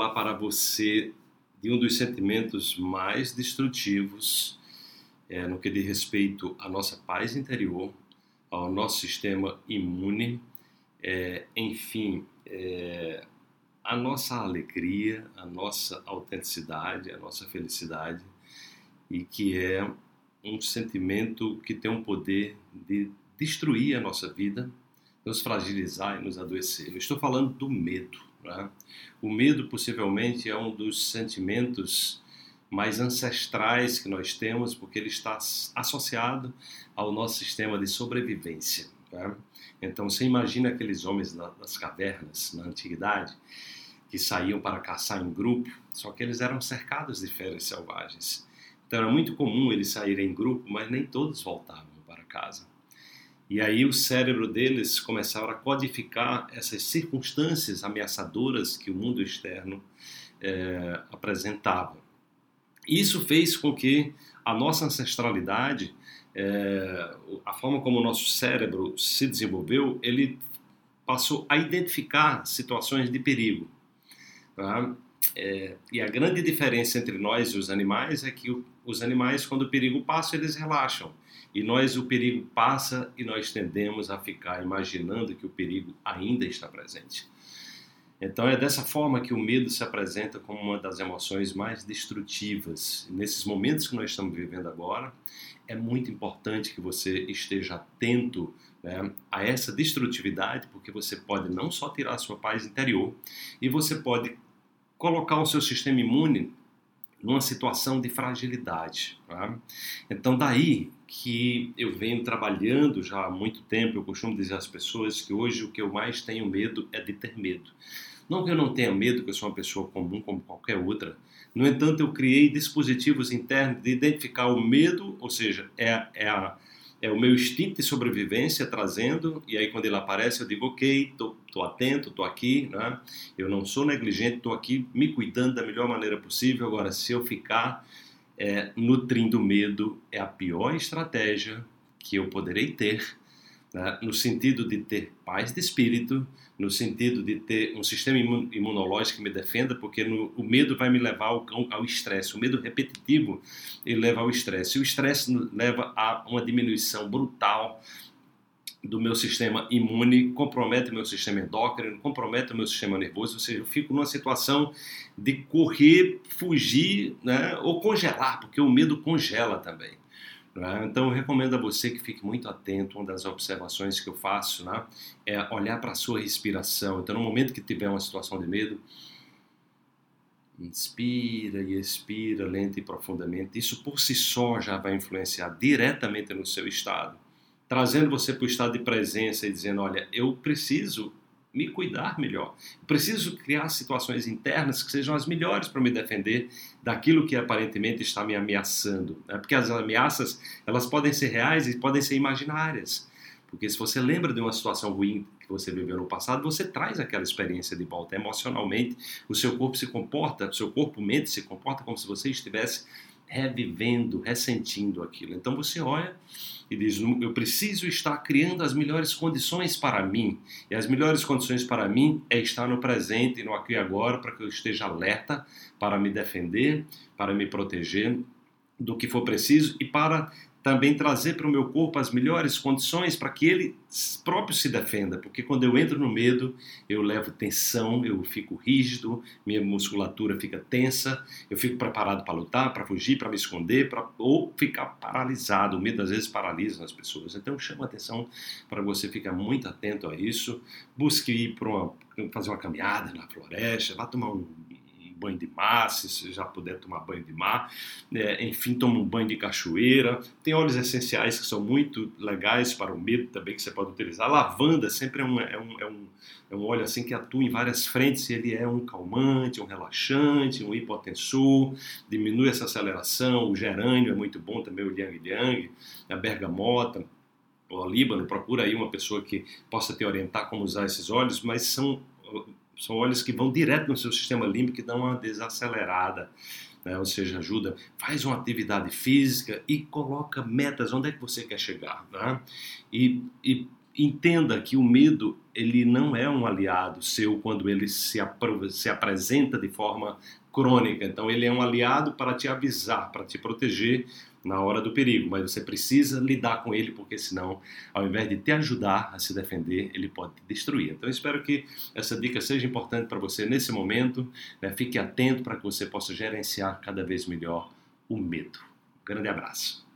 falar para você de um dos sentimentos mais destrutivos é, no que diz respeito à nossa paz interior, ao nosso sistema imune, é, enfim, é, a nossa alegria, a nossa autenticidade, a nossa felicidade, e que é um sentimento que tem um poder de destruir a nossa vida, nos fragilizar e nos adoecer. Eu estou falando do medo. Né? O medo, possivelmente, é um dos sentimentos mais ancestrais que nós temos, porque ele está associado ao nosso sistema de sobrevivência. Né? Então, você imagina aqueles homens das cavernas na antiguidade que saíam para caçar em grupo, só que eles eram cercados de feras selvagens. Então, era muito comum eles saírem em grupo, mas nem todos voltavam para casa. E aí o cérebro deles começaram a codificar essas circunstâncias ameaçadoras que o mundo externo é, apresentava. Isso fez com que a nossa ancestralidade, é, a forma como o nosso cérebro se desenvolveu, ele passou a identificar situações de perigo. Tá? É, e a grande diferença entre nós e os animais é que o, os animais, quando o perigo passa, eles relaxam. E nós, o perigo passa e nós tendemos a ficar imaginando que o perigo ainda está presente. Então é dessa forma que o medo se apresenta como uma das emoções mais destrutivas. Nesses momentos que nós estamos vivendo agora, é muito importante que você esteja atento né, a essa destrutividade, porque você pode não só tirar a sua paz interior, e você pode colocar o seu sistema imune numa situação de fragilidade. Tá? Então, daí que eu venho trabalhando já há muito tempo, eu costumo dizer às pessoas que hoje o que eu mais tenho medo é de ter medo. Não que eu não tenha medo, que eu sou uma pessoa comum como qualquer outra. No entanto, eu criei dispositivos internos de identificar o medo, ou seja, é, é, a, é o meu instinto de sobrevivência trazendo, e aí quando ele aparece eu digo, ok, estou atento, estou aqui, né? eu não sou negligente, estou aqui me cuidando da melhor maneira possível. Agora, se eu ficar é, nutrindo medo, é a pior estratégia que eu poderei ter né, no sentido de ter paz de espírito, no sentido de ter um sistema imunológico que me defenda, porque no, o medo vai me levar ao estresse. O medo repetitivo ele leva ao estresse. O estresse leva a uma diminuição brutal do meu sistema imune, compromete o meu sistema endócrino, compromete o meu sistema nervoso, ou seja, eu fico numa situação de correr, fugir né, ou congelar, porque o medo congela também. Né? Então, eu recomendo a você que fique muito atento. Uma das observações que eu faço né, é olhar para a sua respiração. Então, no momento que tiver uma situação de medo, inspira e expira lenta e profundamente. Isso por si só já vai influenciar diretamente no seu estado, trazendo você para o estado de presença e dizendo: Olha, eu preciso me cuidar melhor. Preciso criar situações internas que sejam as melhores para me defender daquilo que aparentemente está me ameaçando. Né? Porque as ameaças elas podem ser reais e podem ser imaginárias. Porque se você lembra de uma situação ruim que você viveu no passado, você traz aquela experiência de volta emocionalmente. O seu corpo se comporta, o seu corpo mente se comporta como se você estivesse revivendo, ressentindo aquilo. Então você olha e diz: Eu preciso estar criando as melhores condições para mim. E as melhores condições para mim é estar no presente, no aqui e agora, para que eu esteja alerta para me defender, para me proteger do que for preciso e para também trazer para o meu corpo as melhores condições para que ele próprio se defenda, porque quando eu entro no medo, eu levo tensão, eu fico rígido, minha musculatura fica tensa, eu fico preparado para lutar, para fugir, para me esconder, para ou ficar paralisado. O medo às vezes paralisa as pessoas. Então chama atenção para você ficar muito atento a isso. Busque ir para uma, fazer uma caminhada na floresta, vá tomar um banho de mar, se você já puder tomar banho de mar. É, enfim, toma um banho de cachoeira. Tem óleos essenciais que são muito legais para o medo também, que você pode utilizar. A lavanda sempre é um, é um, é um, é um óleo assim que atua em várias frentes. Ele é um calmante, um relaxante, um hipotensor, diminui essa aceleração. O gerânio é muito bom também, o liang liang, a bergamota o Líbano, procura aí uma pessoa que possa te orientar como usar esses óleos, mas são são óleos que vão direto no seu sistema límbico e dão uma desacelerada. Né? ou seja, ajuda, faz uma atividade física e coloca metas, onde é que você quer chegar. Né? E, e, entenda que o medo ele não é um aliado seu quando ele se, se apresenta de forma crônica. Então ele é um aliado para te avisar, para te proteger na hora do perigo, mas você precisa lidar com ele porque senão, ao invés de te ajudar a se defender, ele pode te destruir. Então espero que essa dica seja importante para você nesse momento. Né? Fique atento para que você possa gerenciar cada vez melhor o medo. Um grande abraço.